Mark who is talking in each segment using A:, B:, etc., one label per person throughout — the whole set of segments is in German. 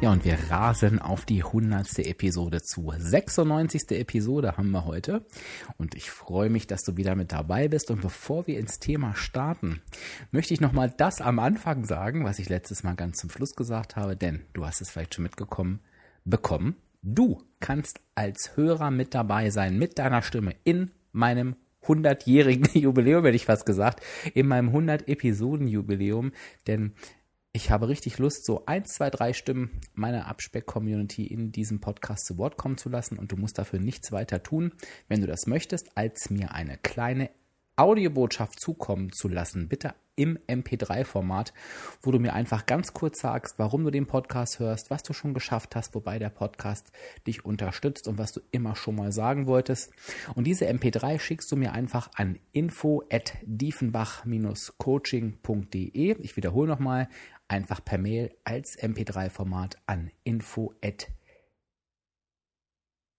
A: Ja, und wir rasen auf die hundertste Episode zu. 96. Episode haben wir heute. Und ich freue mich, dass du wieder mit dabei bist. Und bevor wir ins Thema starten, möchte ich nochmal das am Anfang sagen, was ich letztes Mal ganz zum Schluss gesagt habe. Denn du hast es vielleicht schon mitgekommen, bekommen. Du kannst als Hörer mit dabei sein, mit deiner Stimme in meinem 100-jährigen Jubiläum, hätte ich fast gesagt, in meinem 100-Episoden-Jubiläum, denn ich habe richtig Lust, so eins, zwei, drei Stimmen meiner Abspeck-Community in diesem Podcast zu Wort kommen zu lassen und du musst dafür nichts weiter tun, wenn du das möchtest, als mir eine kleine Audiobotschaft zukommen zu lassen, bitte im MP3-Format, wo du mir einfach ganz kurz sagst, warum du den Podcast hörst, was du schon geschafft hast, wobei der Podcast dich unterstützt und was du immer schon mal sagen wolltest. Und diese MP3 schickst du mir einfach an info at diefenbach-coaching.de. Ich wiederhole nochmal, einfach per Mail als MP3-Format an info at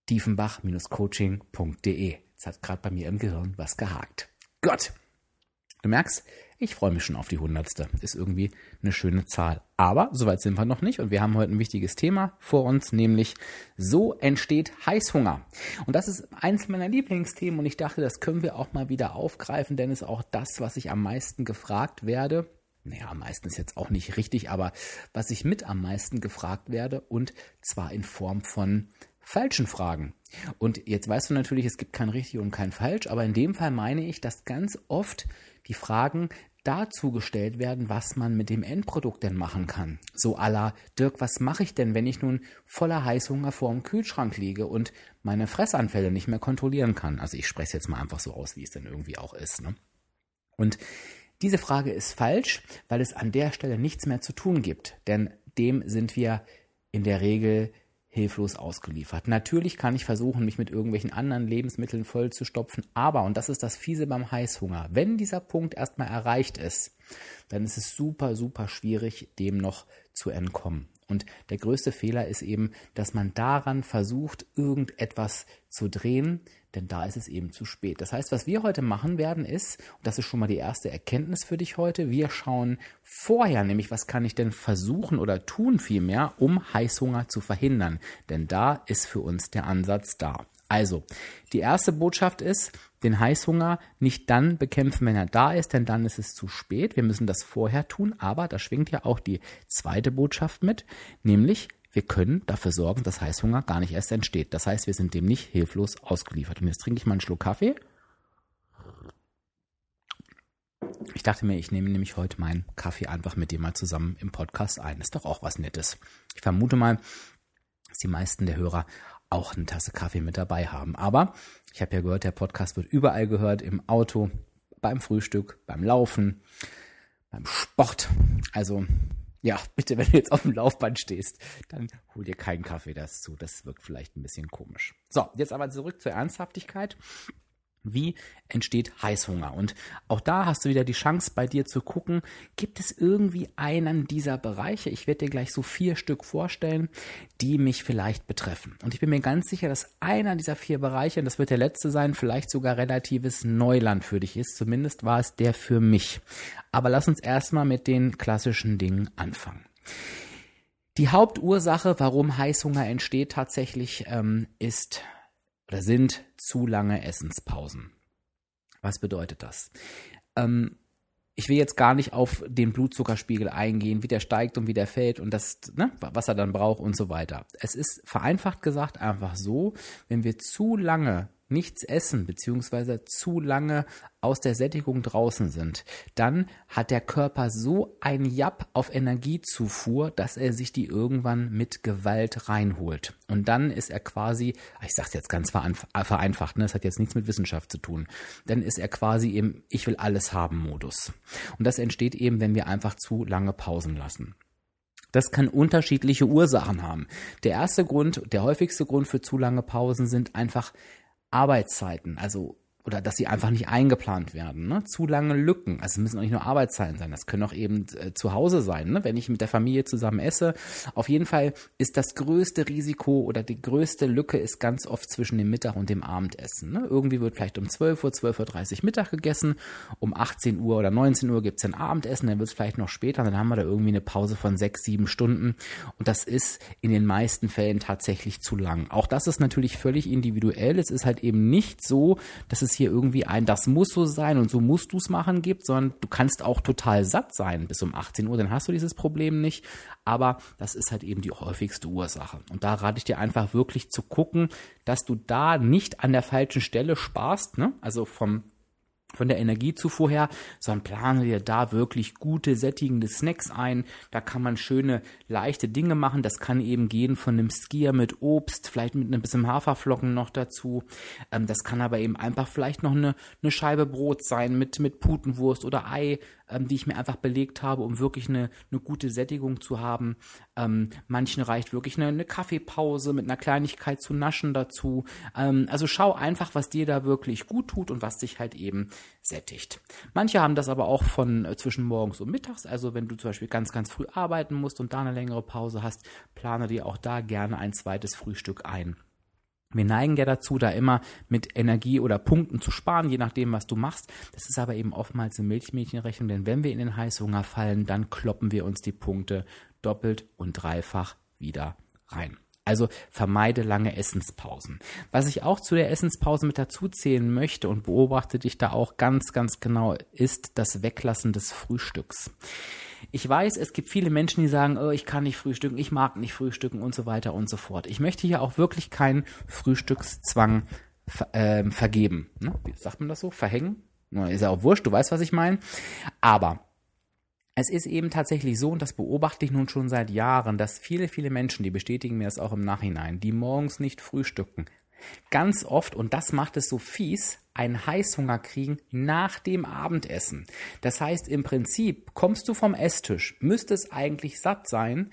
A: diefenbach-coaching.de. Jetzt hat gerade bei mir im Gehirn was gehakt. Gott! Du merkst, ich freue mich schon auf die hundertste. Ist irgendwie eine schöne Zahl. Aber soweit sind wir noch nicht und wir haben heute ein wichtiges Thema vor uns, nämlich so entsteht Heißhunger. Und das ist eins meiner Lieblingsthemen und ich dachte, das können wir auch mal wieder aufgreifen, denn es ist auch das, was ich am meisten gefragt werde. Naja, am meisten ist jetzt auch nicht richtig, aber was ich mit am meisten gefragt werde und zwar in Form von falschen Fragen. Und jetzt weißt du natürlich, es gibt kein richtig und kein falsch, aber in dem Fall meine ich, dass ganz oft die Fragen dazu gestellt werden, was man mit dem Endprodukt denn machen kann. So aller Dirk, was mache ich denn, wenn ich nun voller Heißhunger vor dem Kühlschrank liege und meine Fressanfälle nicht mehr kontrollieren kann? Also ich spreche es jetzt mal einfach so aus, wie es denn irgendwie auch ist. Ne? Und diese Frage ist falsch, weil es an der Stelle nichts mehr zu tun gibt, denn dem sind wir in der Regel hilflos ausgeliefert. Natürlich kann ich versuchen, mich mit irgendwelchen anderen Lebensmitteln vollzustopfen, aber, und das ist das Fiese beim Heißhunger, wenn dieser Punkt erstmal erreicht ist, dann ist es super, super schwierig, dem noch zu entkommen. Und der größte Fehler ist eben, dass man daran versucht, irgendetwas zu drehen, denn da ist es eben zu spät. Das heißt, was wir heute machen werden ist, und das ist schon mal die erste Erkenntnis für dich heute, wir schauen vorher, nämlich was kann ich denn versuchen oder tun vielmehr, um Heißhunger zu verhindern. Denn da ist für uns der Ansatz da. Also, die erste Botschaft ist, den Heißhunger nicht dann bekämpfen, wenn er da ist, denn dann ist es zu spät. Wir müssen das vorher tun, aber da schwingt ja auch die zweite Botschaft mit, nämlich wir können dafür sorgen, dass Heißhunger gar nicht erst entsteht. Das heißt, wir sind dem nicht hilflos ausgeliefert. Und jetzt trinke ich mal einen Schluck Kaffee. Ich dachte mir, ich nehme nämlich heute meinen Kaffee einfach mit dir mal zusammen im Podcast ein. Ist doch auch was Nettes. Ich vermute mal, dass die meisten der Hörer auch eine Tasse Kaffee mit dabei haben. Aber ich habe ja gehört, der Podcast wird überall gehört, im Auto, beim Frühstück, beim Laufen, beim Sport. Also ja, bitte, wenn du jetzt auf dem Laufband stehst, dann hol dir keinen Kaffee dazu. Das wirkt vielleicht ein bisschen komisch. So, jetzt aber zurück zur Ernsthaftigkeit. Wie entsteht Heißhunger? Und auch da hast du wieder die Chance bei dir zu gucken, gibt es irgendwie einen dieser Bereiche, ich werde dir gleich so vier Stück vorstellen, die mich vielleicht betreffen. Und ich bin mir ganz sicher, dass einer dieser vier Bereiche, und das wird der letzte sein, vielleicht sogar relatives Neuland für dich ist. Zumindest war es der für mich. Aber lass uns erstmal mit den klassischen Dingen anfangen. Die Hauptursache, warum Heißhunger entsteht tatsächlich, ähm, ist oder sind zu lange Essenspausen. Was bedeutet das? Ähm, ich will jetzt gar nicht auf den Blutzuckerspiegel eingehen, wie der steigt und wie der fällt und das, ne, was er dann braucht und so weiter. Es ist vereinfacht gesagt einfach so, wenn wir zu lange nichts essen beziehungsweise zu lange aus der Sättigung draußen sind, dann hat der Körper so ein Japp auf Energiezufuhr, dass er sich die irgendwann mit Gewalt reinholt. Und dann ist er quasi, ich sage jetzt ganz vereinfacht, ne, das hat jetzt nichts mit Wissenschaft zu tun, dann ist er quasi im Ich will alles haben Modus. Und das entsteht eben, wenn wir einfach zu lange Pausen lassen. Das kann unterschiedliche Ursachen haben. Der erste Grund, der häufigste Grund für zu lange Pausen sind einfach Arbeitszeiten, also oder dass sie einfach nicht eingeplant werden. Ne? Zu lange Lücken. Also es müssen auch nicht nur Arbeitszeiten sein, das können auch eben äh, zu Hause sein, ne? wenn ich mit der Familie zusammen esse. Auf jeden Fall ist das größte Risiko oder die größte Lücke ist ganz oft zwischen dem Mittag und dem Abendessen. Ne? Irgendwie wird vielleicht um 12 Uhr, 12.30 Uhr Mittag gegessen, um 18 Uhr oder 19 Uhr gibt's ein Abendessen, dann wird es vielleicht noch später, dann haben wir da irgendwie eine Pause von sechs, sieben Stunden und das ist in den meisten Fällen tatsächlich zu lang. Auch das ist natürlich völlig individuell. Es ist halt eben nicht so, dass es es hier irgendwie ein, das muss so sein und so musst du es machen gibt, sondern du kannst auch total satt sein bis um 18 Uhr, dann hast du dieses Problem nicht. Aber das ist halt eben die häufigste Ursache. Und da rate ich dir einfach wirklich zu gucken, dass du da nicht an der falschen Stelle sparst, ne? also vom von der Energiezufuhr her, sondern plane dir da wirklich gute, sättigende Snacks ein. Da kann man schöne, leichte Dinge machen. Das kann eben gehen von einem Skier mit Obst, vielleicht mit ein bisschen Haferflocken noch dazu. Ähm, das kann aber eben einfach vielleicht noch eine, eine Scheibe Brot sein mit, mit Putenwurst oder Ei ähm, die ich mir einfach belegt habe, um wirklich eine, eine gute Sättigung zu haben. Ähm, manchen reicht wirklich eine, eine, Kaffeepause mit einer Kleinigkeit zu naschen dazu. Ähm, also schau einfach, was dir da wirklich gut tut und was dich halt eben sättigt. Manche haben das aber auch von äh, zwischen morgens und mittags. Also wenn du zum Beispiel ganz, ganz früh arbeiten musst und da eine längere Pause hast, plane dir auch da gerne ein zweites Frühstück ein. Wir neigen ja dazu, da immer mit Energie oder Punkten zu sparen, je nachdem, was du machst. Das ist aber eben oftmals eine Milchmädchenrechnung, denn wenn wir in den Heißhunger fallen, dann kloppen wir uns die Punkte doppelt und dreifach wieder rein. Also vermeide lange Essenspausen. Was ich auch zu der Essenspause mit dazu zählen möchte und beobachte dich da auch ganz, ganz genau, ist das Weglassen des Frühstücks. Ich weiß, es gibt viele Menschen, die sagen, oh, ich kann nicht frühstücken, ich mag nicht frühstücken und so weiter und so fort. Ich möchte hier auch wirklich keinen Frühstückszwang äh, vergeben. Ne? Wie sagt man das so? Verhängen? Ist ja auch wurscht, du weißt, was ich meine. Aber es ist eben tatsächlich so, und das beobachte ich nun schon seit Jahren, dass viele, viele Menschen, die bestätigen mir das auch im Nachhinein, die morgens nicht frühstücken, ganz oft, und das macht es so fies, einen Heißhunger kriegen nach dem Abendessen. Das heißt, im Prinzip kommst du vom Esstisch, müsstest eigentlich satt sein,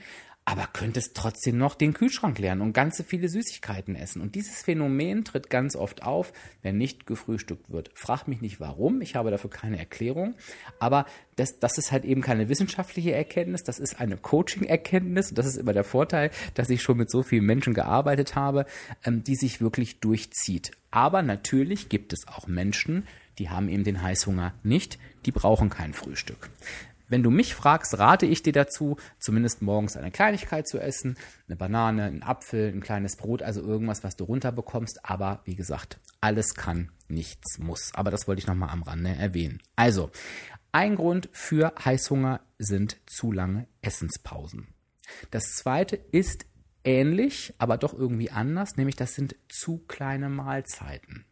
A: aber könntest trotzdem noch den Kühlschrank leeren und ganze viele Süßigkeiten essen. Und dieses Phänomen tritt ganz oft auf, wenn nicht gefrühstückt wird. Frag mich nicht warum, ich habe dafür keine Erklärung, aber das, das ist halt eben keine wissenschaftliche Erkenntnis, das ist eine Coaching-Erkenntnis. Das ist immer der Vorteil, dass ich schon mit so vielen Menschen gearbeitet habe, ähm, die sich wirklich durchzieht. Aber natürlich gibt es auch Menschen, die haben eben den Heißhunger nicht, die brauchen kein Frühstück. Wenn du mich fragst, rate ich dir dazu, zumindest morgens eine Kleinigkeit zu essen, eine Banane, einen Apfel, ein kleines Brot, also irgendwas, was du runterbekommst. Aber wie gesagt, alles kann, nichts muss. Aber das wollte ich nochmal am Rande erwähnen. Also, ein Grund für Heißhunger sind zu lange Essenspausen. Das zweite ist ähnlich, aber doch irgendwie anders, nämlich das sind zu kleine Mahlzeiten.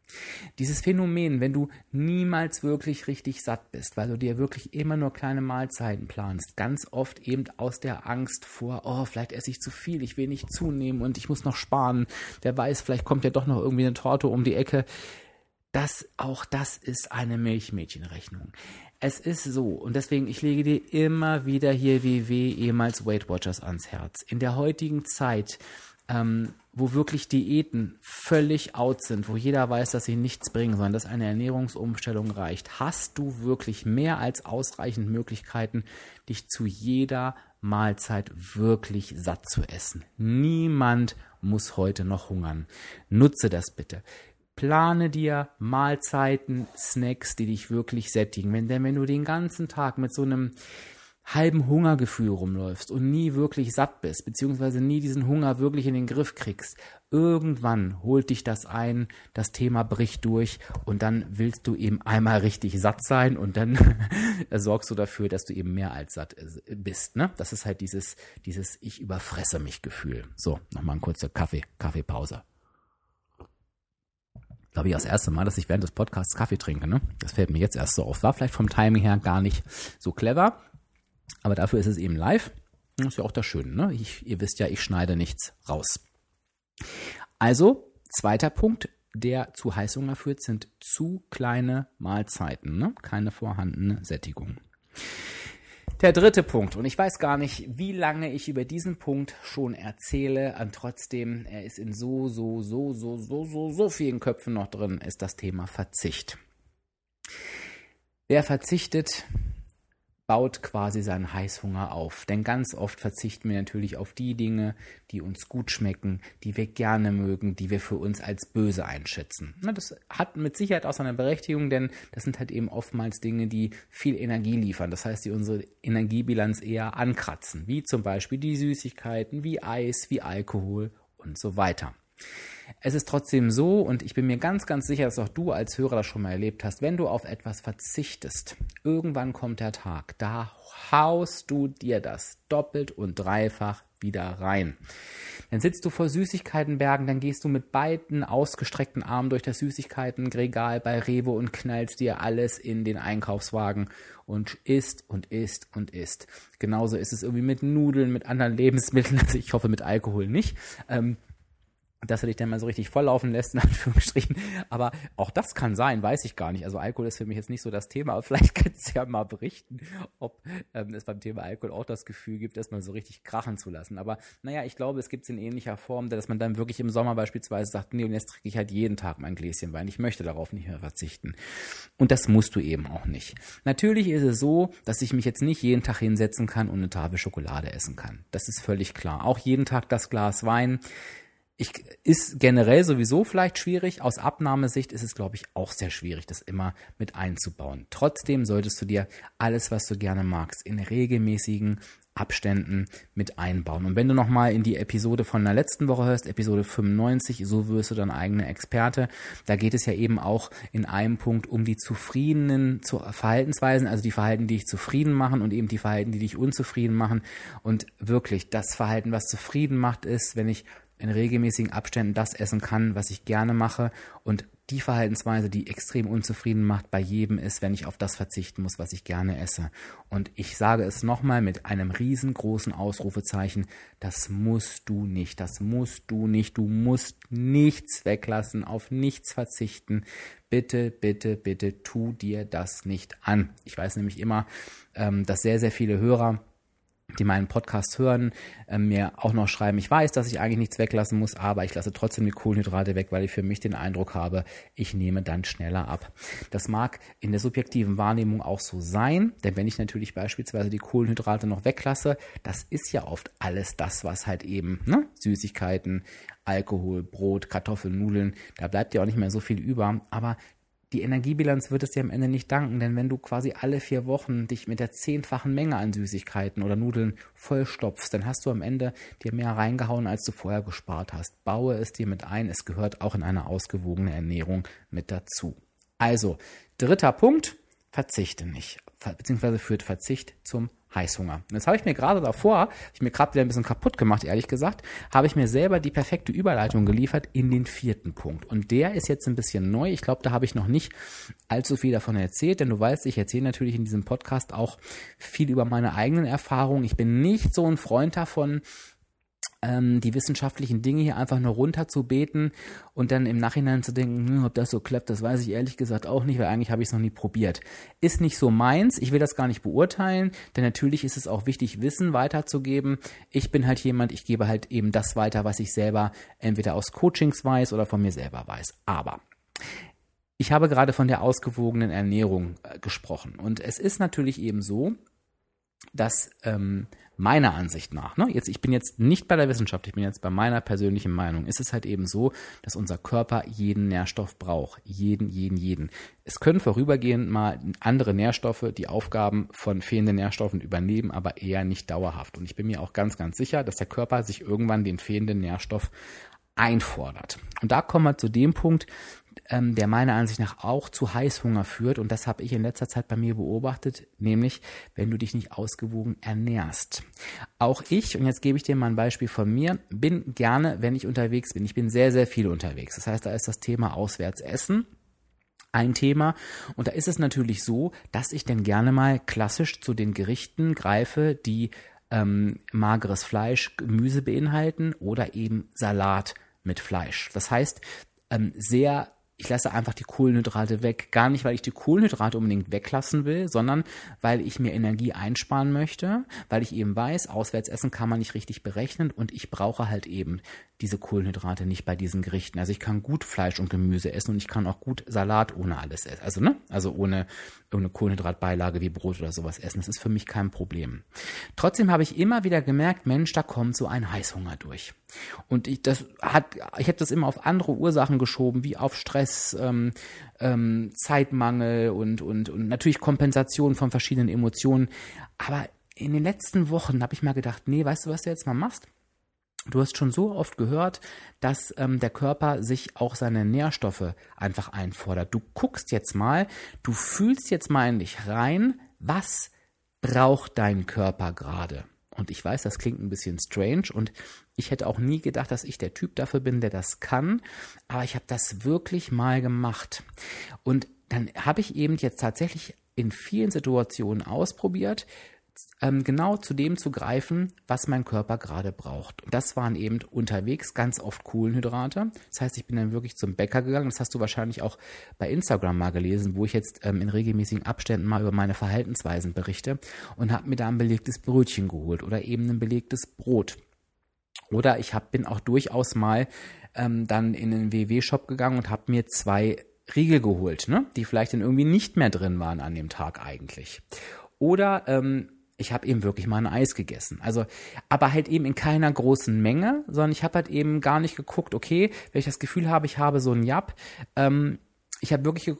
A: Dieses Phänomen, wenn du niemals wirklich richtig satt bist, weil du dir wirklich immer nur kleine Mahlzeiten planst, ganz oft eben aus der Angst vor, oh, vielleicht esse ich zu viel, ich will nicht zunehmen und ich muss noch sparen, wer weiß, vielleicht kommt ja doch noch irgendwie eine Torte um die Ecke. Das, auch das ist eine Milchmädchenrechnung. Es ist so, und deswegen, ich lege dir immer wieder hier WW, ehemals Weight Watchers, ans Herz. In der heutigen Zeit, ähm, wo wirklich Diäten völlig out sind, wo jeder weiß, dass sie nichts bringen, sondern dass eine Ernährungsumstellung reicht, hast du wirklich mehr als ausreichend Möglichkeiten, dich zu jeder Mahlzeit wirklich satt zu essen. Niemand muss heute noch hungern. Nutze das bitte. Plane dir Mahlzeiten, Snacks, die dich wirklich sättigen. Wenn, denn wenn du den ganzen Tag mit so einem halben Hungergefühl rumläufst und nie wirklich satt bist, beziehungsweise nie diesen Hunger wirklich in den Griff kriegst, irgendwann holt dich das ein, das Thema bricht durch und dann willst du eben einmal richtig satt sein und dann sorgst du dafür, dass du eben mehr als satt bist. Ne? Das ist halt dieses, dieses Ich überfresse mich Gefühl. So, nochmal ein kurzer Kaffee, Kaffeepause glaube ich, das erste Mal, dass ich während des Podcasts Kaffee trinke. Ne? Das fällt mir jetzt erst so auf. War vielleicht vom Timing her gar nicht so clever, aber dafür ist es eben live. Das ist ja auch das Schöne. Ne? Ich, ihr wisst ja, ich schneide nichts raus. Also, zweiter Punkt, der zu Heißhunger führt, sind zu kleine Mahlzeiten, ne? keine vorhandene Sättigung. Der dritte Punkt, und ich weiß gar nicht, wie lange ich über diesen Punkt schon erzähle, und trotzdem, er ist in so, so, so, so, so, so, so vielen Köpfen noch drin, ist das Thema Verzicht. Wer verzichtet, baut quasi seinen Heißhunger auf. Denn ganz oft verzichten wir natürlich auf die Dinge, die uns gut schmecken, die wir gerne mögen, die wir für uns als böse einschätzen. Das hat mit Sicherheit auch seine Berechtigung, denn das sind halt eben oftmals Dinge, die viel Energie liefern. Das heißt, die unsere Energiebilanz eher ankratzen, wie zum Beispiel die Süßigkeiten, wie Eis, wie Alkohol und so weiter. Es ist trotzdem so, und ich bin mir ganz, ganz sicher, dass auch du als Hörer das schon mal erlebt hast, wenn du auf etwas verzichtest, irgendwann kommt der Tag, da haust du dir das doppelt und dreifach wieder rein. Dann sitzt du vor Süßigkeitenbergen, dann gehst du mit beiden ausgestreckten Armen durch das Süßigkeitenregal bei Rewe und knallst dir alles in den Einkaufswagen und isst und isst und isst. Genauso ist es irgendwie mit Nudeln, mit anderen Lebensmitteln, also ich hoffe mit Alkohol nicht. Ähm, dass er dich dann mal so richtig volllaufen lässt, in Anführungsstrichen. Aber auch das kann sein, weiß ich gar nicht. Also Alkohol ist für mich jetzt nicht so das Thema, aber vielleicht kannst du ja mal berichten, ob ähm, es beim Thema Alkohol auch das Gefühl gibt, das mal so richtig krachen zu lassen. Aber naja, ich glaube, es gibt es in ähnlicher Form, dass man dann wirklich im Sommer beispielsweise sagt, nee, und jetzt trinke ich halt jeden Tag mein Gläschen Wein. Ich möchte darauf nicht mehr verzichten. Und das musst du eben auch nicht. Natürlich ist es so, dass ich mich jetzt nicht jeden Tag hinsetzen kann und eine Tafel Schokolade essen kann. Das ist völlig klar. Auch jeden Tag das Glas Wein ich, ist generell sowieso vielleicht schwierig. Aus Abnahmesicht ist es, glaube ich, auch sehr schwierig, das immer mit einzubauen. Trotzdem solltest du dir alles, was du gerne magst, in regelmäßigen Abständen mit einbauen. Und wenn du nochmal in die Episode von der letzten Woche hörst, Episode 95, so wirst du dein eigener Experte, da geht es ja eben auch in einem Punkt um die zufriedenen Verhaltensweisen, also die Verhalten, die dich zufrieden machen und eben die Verhalten, die dich unzufrieden machen. Und wirklich, das Verhalten, was zufrieden macht, ist, wenn ich in regelmäßigen Abständen das essen kann, was ich gerne mache und die Verhaltensweise, die extrem unzufrieden macht bei jedem ist, wenn ich auf das verzichten muss, was ich gerne esse. Und ich sage es nochmal mit einem riesengroßen Ausrufezeichen, das musst du nicht, das musst du nicht, du musst nichts weglassen, auf nichts verzichten. Bitte, bitte, bitte tu dir das nicht an. Ich weiß nämlich immer, ähm, dass sehr, sehr viele Hörer die meinen Podcast hören, äh, mir auch noch schreiben, ich weiß, dass ich eigentlich nichts weglassen muss, aber ich lasse trotzdem die Kohlenhydrate weg, weil ich für mich den Eindruck habe, ich nehme dann schneller ab. Das mag in der subjektiven Wahrnehmung auch so sein, denn wenn ich natürlich beispielsweise die Kohlenhydrate noch weglasse, das ist ja oft alles das, was halt eben, ne, Süßigkeiten, Alkohol, Brot, Kartoffeln, Nudeln, da bleibt ja auch nicht mehr so viel über, aber die Energiebilanz wird es dir am Ende nicht danken, denn wenn du quasi alle vier Wochen dich mit der zehnfachen Menge an Süßigkeiten oder Nudeln vollstopfst, dann hast du am Ende dir mehr reingehauen, als du vorher gespart hast. Baue es dir mit ein, es gehört auch in eine ausgewogene Ernährung mit dazu. Also, dritter Punkt, verzichte nicht, beziehungsweise führt Verzicht zum Heißhunger. Und jetzt habe ich mir gerade davor, ich mir gerade wieder ein bisschen kaputt gemacht, ehrlich gesagt, habe ich mir selber die perfekte Überleitung geliefert in den vierten Punkt. Und der ist jetzt ein bisschen neu. Ich glaube, da habe ich noch nicht allzu viel davon erzählt, denn du weißt, ich erzähle natürlich in diesem Podcast auch viel über meine eigenen Erfahrungen. Ich bin nicht so ein Freund davon, ähm, die wissenschaftlichen Dinge hier einfach nur runterzubeten und dann im Nachhinein zu denken, hm, ob das so klappt, das weiß ich ehrlich gesagt auch nicht, weil eigentlich habe ich es noch nie probiert. Ist nicht so meins, ich will das gar nicht beurteilen, denn natürlich ist es auch wichtig, Wissen weiterzugeben. Ich bin halt jemand, ich gebe halt eben das weiter, was ich selber entweder aus Coachings weiß oder von mir selber weiß. Aber ich habe gerade von der ausgewogenen Ernährung äh, gesprochen und es ist natürlich eben so, dass ähm, meiner Ansicht nach, ne, jetzt, ich bin jetzt nicht bei der Wissenschaft, ich bin jetzt bei meiner persönlichen Meinung, ist es halt eben so, dass unser Körper jeden Nährstoff braucht. Jeden, jeden, jeden. Es können vorübergehend mal andere Nährstoffe die Aufgaben von fehlenden Nährstoffen übernehmen, aber eher nicht dauerhaft. Und ich bin mir auch ganz, ganz sicher, dass der Körper sich irgendwann den fehlenden Nährstoff einfordert. Und da kommen wir zu dem Punkt, ähm, der meiner Ansicht nach auch zu Heißhunger führt. Und das habe ich in letzter Zeit bei mir beobachtet, nämlich wenn du dich nicht ausgewogen ernährst. Auch ich, und jetzt gebe ich dir mal ein Beispiel von mir, bin gerne, wenn ich unterwegs bin. Ich bin sehr, sehr viel unterwegs. Das heißt, da ist das Thema Auswärtsessen ein Thema. Und da ist es natürlich so, dass ich dann gerne mal klassisch zu den Gerichten greife, die ähm, mageres Fleisch, Gemüse beinhalten oder eben Salat mit Fleisch. Das heißt, ähm, sehr ich lasse einfach die Kohlenhydrate weg. Gar nicht, weil ich die Kohlenhydrate unbedingt weglassen will, sondern weil ich mir Energie einsparen möchte, weil ich eben weiß, Auswärtsessen kann man nicht richtig berechnen und ich brauche halt eben diese Kohlenhydrate nicht bei diesen Gerichten. Also ich kann gut Fleisch und Gemüse essen und ich kann auch gut Salat ohne alles essen. Also, ne? Also ohne, ohne Kohlenhydratbeilage wie Brot oder sowas essen. Das ist für mich kein Problem. Trotzdem habe ich immer wieder gemerkt, Mensch, da kommt so ein Heißhunger durch. Und ich, das hat, ich habe das immer auf andere Ursachen geschoben, wie auf Stress, ähm, ähm, Zeitmangel und, und, und natürlich Kompensation von verschiedenen Emotionen. Aber in den letzten Wochen habe ich mal gedacht, nee, weißt du, was du jetzt mal machst? Du hast schon so oft gehört, dass ähm, der Körper sich auch seine Nährstoffe einfach einfordert. Du guckst jetzt mal, du fühlst jetzt mal in dich rein, was braucht dein Körper gerade? Und ich weiß, das klingt ein bisschen strange und ich hätte auch nie gedacht, dass ich der Typ dafür bin, der das kann. Aber ich habe das wirklich mal gemacht. Und dann habe ich eben jetzt tatsächlich in vielen Situationen ausprobiert, ähm, genau zu dem zu greifen, was mein Körper gerade braucht. Und das waren eben unterwegs ganz oft Kohlenhydrate. Das heißt, ich bin dann wirklich zum Bäcker gegangen. Das hast du wahrscheinlich auch bei Instagram mal gelesen, wo ich jetzt ähm, in regelmäßigen Abständen mal über meine Verhaltensweisen berichte und habe mir da ein belegtes Brötchen geholt oder eben ein belegtes Brot. Oder ich hab, bin auch durchaus mal ähm, dann in den WW-Shop gegangen und habe mir zwei Riegel geholt, ne? die vielleicht dann irgendwie nicht mehr drin waren an dem Tag eigentlich. Oder ähm, ich habe eben wirklich mal ein Eis gegessen. Also, aber halt eben in keiner großen Menge, sondern ich habe halt eben gar nicht geguckt, okay, wenn ich das Gefühl habe, ich habe so ein Jap, ähm, ich habe wirklich äh,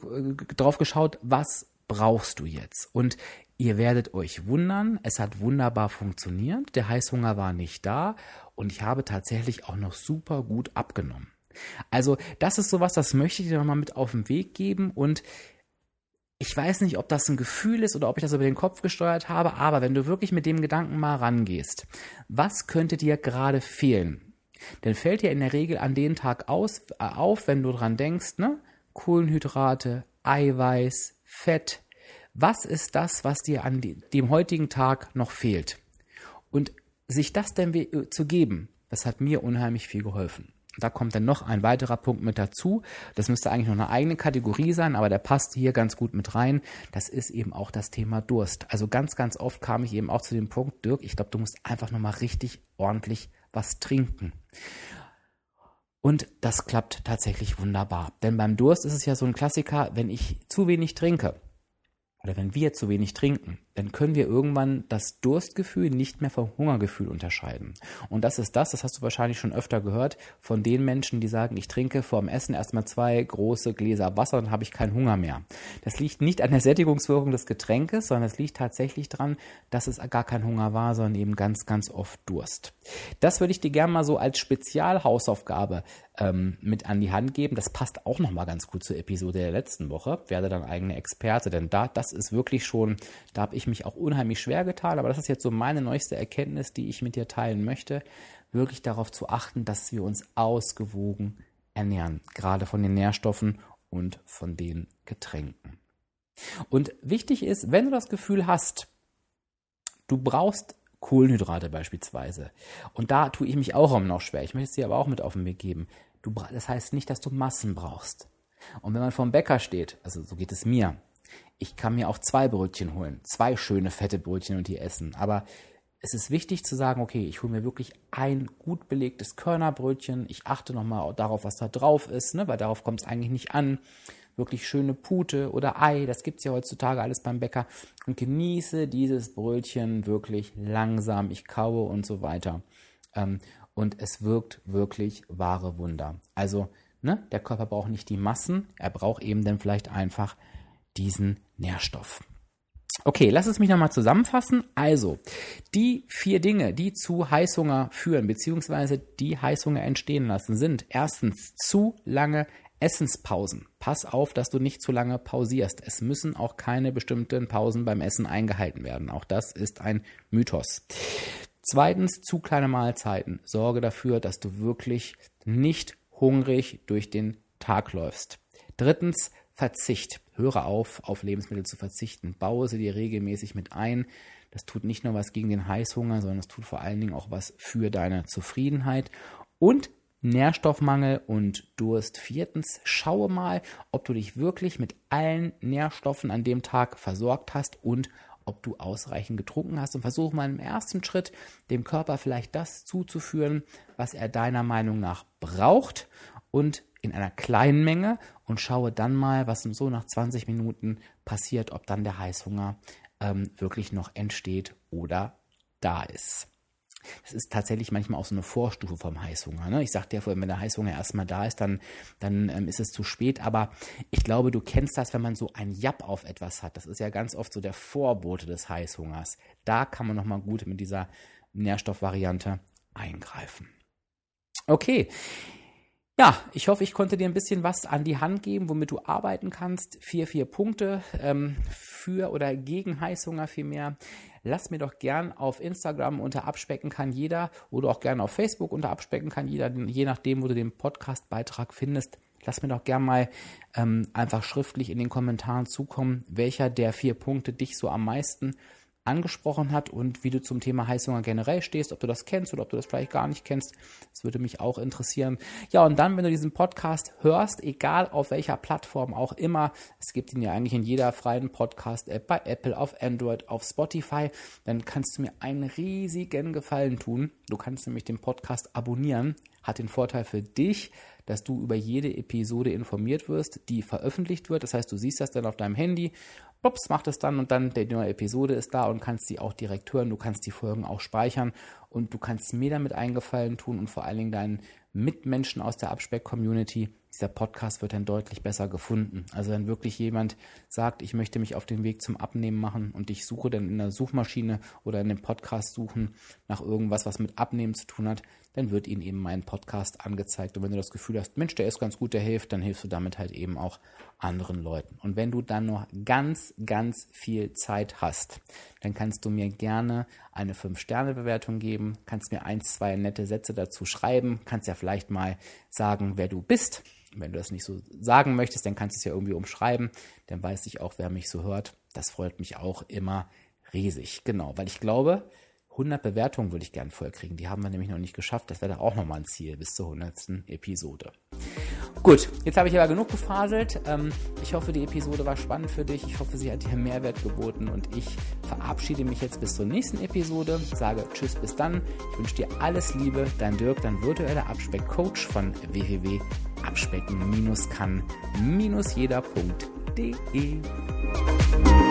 A: drauf geschaut, was brauchst du jetzt? Und ihr werdet euch wundern, es hat wunderbar funktioniert, der Heißhunger war nicht da und ich habe tatsächlich auch noch super gut abgenommen. Also, das ist sowas, das möchte ich dir nochmal mit auf den Weg geben und ich weiß nicht, ob das ein Gefühl ist oder ob ich das über den Kopf gesteuert habe, aber wenn du wirklich mit dem Gedanken mal rangehst, was könnte dir gerade fehlen? Dann fällt dir in der Regel an den Tag aus, äh, auf, wenn du dran denkst, ne? Kohlenhydrate, Eiweiß, Fett. Was ist das, was dir an dem heutigen Tag noch fehlt? Und sich das dann zu geben, das hat mir unheimlich viel geholfen. Da kommt dann noch ein weiterer Punkt mit dazu. Das müsste eigentlich noch eine eigene Kategorie sein, aber der passt hier ganz gut mit rein. Das ist eben auch das Thema Durst. Also ganz, ganz oft kam ich eben auch zu dem Punkt, Dirk, ich glaube, du musst einfach nochmal richtig ordentlich was trinken. Und das klappt tatsächlich wunderbar. Denn beim Durst ist es ja so ein Klassiker, wenn ich zu wenig trinke oder wenn wir zu wenig trinken, dann können wir irgendwann das Durstgefühl nicht mehr vom Hungergefühl unterscheiden. Und das ist das, das hast du wahrscheinlich schon öfter gehört, von den Menschen, die sagen, ich trinke vor dem Essen erstmal zwei große Gläser Wasser, dann habe ich keinen Hunger mehr. Das liegt nicht an der Sättigungswirkung des Getränkes, sondern es liegt tatsächlich daran, dass es gar kein Hunger war, sondern eben ganz, ganz oft Durst. Das würde ich dir gerne mal so als Spezialhausaufgabe ähm, mit an die Hand geben. Das passt auch nochmal ganz gut zur Episode der letzten Woche. Werde dann eigene Experte, denn da, das ist wirklich schon, da habe ich mich auch unheimlich schwer getan, aber das ist jetzt so meine neueste Erkenntnis, die ich mit dir teilen möchte, wirklich darauf zu achten, dass wir uns ausgewogen ernähren, gerade von den Nährstoffen und von den Getränken. Und wichtig ist, wenn du das Gefühl hast, du brauchst Kohlenhydrate beispielsweise. Und da tue ich mich auch immer noch schwer. Ich möchte dir aber auch mit auf den Weg geben. Du, das heißt nicht, dass du Massen brauchst. Und wenn man vor dem Bäcker steht, also so geht es mir, ich kann mir auch zwei Brötchen holen, zwei schöne fette Brötchen und die essen. Aber es ist wichtig zu sagen, okay, ich hole mir wirklich ein gut belegtes Körnerbrötchen. Ich achte nochmal darauf, was da drauf ist, ne, weil darauf kommt es eigentlich nicht an. Wirklich schöne Pute oder Ei, das gibt es ja heutzutage alles beim Bäcker. Und genieße dieses Brötchen wirklich langsam. Ich kaue und so weiter. Ähm, und es wirkt wirklich wahre Wunder. Also, ne, der Körper braucht nicht die Massen, er braucht eben dann vielleicht einfach diesen Nährstoff. Okay, lass es mich nochmal zusammenfassen. Also, die vier Dinge, die zu Heißhunger führen, beziehungsweise die Heißhunger entstehen lassen, sind erstens zu lange Essenspausen. Pass auf, dass du nicht zu lange pausierst. Es müssen auch keine bestimmten Pausen beim Essen eingehalten werden. Auch das ist ein Mythos. Zweitens, zu kleine Mahlzeiten. Sorge dafür, dass du wirklich nicht hungrig durch den Tag läufst. Drittens, Verzicht. Höre auf, auf Lebensmittel zu verzichten. Baue sie dir regelmäßig mit ein. Das tut nicht nur was gegen den Heißhunger, sondern es tut vor allen Dingen auch was für deine Zufriedenheit. Und Nährstoffmangel und Durst. Viertens, schaue mal, ob du dich wirklich mit allen Nährstoffen an dem Tag versorgt hast und ob du ausreichend getrunken hast und versuche mal im ersten Schritt dem Körper vielleicht das zuzuführen, was er deiner Meinung nach braucht und in einer kleinen Menge und schaue dann mal, was so nach 20 Minuten passiert, ob dann der Heißhunger ähm, wirklich noch entsteht oder da ist. Das ist tatsächlich manchmal auch so eine Vorstufe vom Heißhunger. Ne? Ich sagte ja vorhin, wenn der Heißhunger erstmal da ist, dann, dann ähm, ist es zu spät. Aber ich glaube, du kennst das, wenn man so ein Japp auf etwas hat. Das ist ja ganz oft so der Vorbote des Heißhungers. Da kann man nochmal gut mit dieser Nährstoffvariante eingreifen. Okay, ja, ich hoffe, ich konnte dir ein bisschen was an die Hand geben, womit du arbeiten kannst. Vier, vier Punkte ähm, für oder gegen Heißhunger vielmehr. Lass mir doch gern auf Instagram unter Abspecken kann jeder oder auch gern auf Facebook unter Abspecken kann jeder, je nachdem, wo du den Podcast-Beitrag findest. Lass mir doch gern mal ähm, einfach schriftlich in den Kommentaren zukommen, welcher der vier Punkte dich so am meisten angesprochen hat und wie du zum Thema Heißhunger generell stehst, ob du das kennst oder ob du das vielleicht gar nicht kennst. Das würde mich auch interessieren. Ja, und dann, wenn du diesen Podcast hörst, egal auf welcher Plattform auch immer, es gibt ihn ja eigentlich in jeder freien Podcast-App, bei Apple, auf Android, auf Spotify, dann kannst du mir einen riesigen Gefallen tun. Du kannst nämlich den Podcast abonnieren. Hat den Vorteil für dich, dass du über jede Episode informiert wirst, die veröffentlicht wird. Das heißt, du siehst das dann auf deinem Handy Ups, macht es dann und dann, die neue Episode ist da und kannst sie auch direkt hören. Du kannst die Folgen auch speichern und du kannst mir damit eingefallen tun und vor allen Dingen deinen Mitmenschen aus der Abspeck-Community. Dieser Podcast wird dann deutlich besser gefunden. Also wenn wirklich jemand sagt, ich möchte mich auf den Weg zum Abnehmen machen und ich suche dann in der Suchmaschine oder in dem Podcast suchen nach irgendwas, was mit Abnehmen zu tun hat, dann wird ihnen eben mein Podcast angezeigt. Und wenn du das Gefühl hast, Mensch, der ist ganz gut, der hilft, dann hilfst du damit halt eben auch anderen Leuten. Und wenn du dann noch ganz, ganz viel Zeit hast, dann kannst du mir gerne eine 5-Sterne-Bewertung geben, kannst mir ein, zwei nette Sätze dazu schreiben, kannst ja vielleicht mal sagen, wer du bist. Wenn du das nicht so sagen möchtest, dann kannst du es ja irgendwie umschreiben. Dann weiß ich auch, wer mich so hört. Das freut mich auch immer riesig. Genau, weil ich glaube, 100 Bewertungen würde ich gern voll kriegen. Die haben wir nämlich noch nicht geschafft. Das wäre auch nochmal ein Ziel bis zur 100. Episode. Gut, jetzt habe ich aber genug gefaselt. Ähm, ich hoffe, die Episode war spannend für dich. Ich hoffe, sie hat dir Mehrwert geboten und ich verabschiede mich jetzt bis zur nächsten Episode. Sage Tschüss, bis dann. Ich wünsche dir alles Liebe. Dein Dirk, dein virtueller Abspeck-Coach von www.abspecken-kann-jeder.de.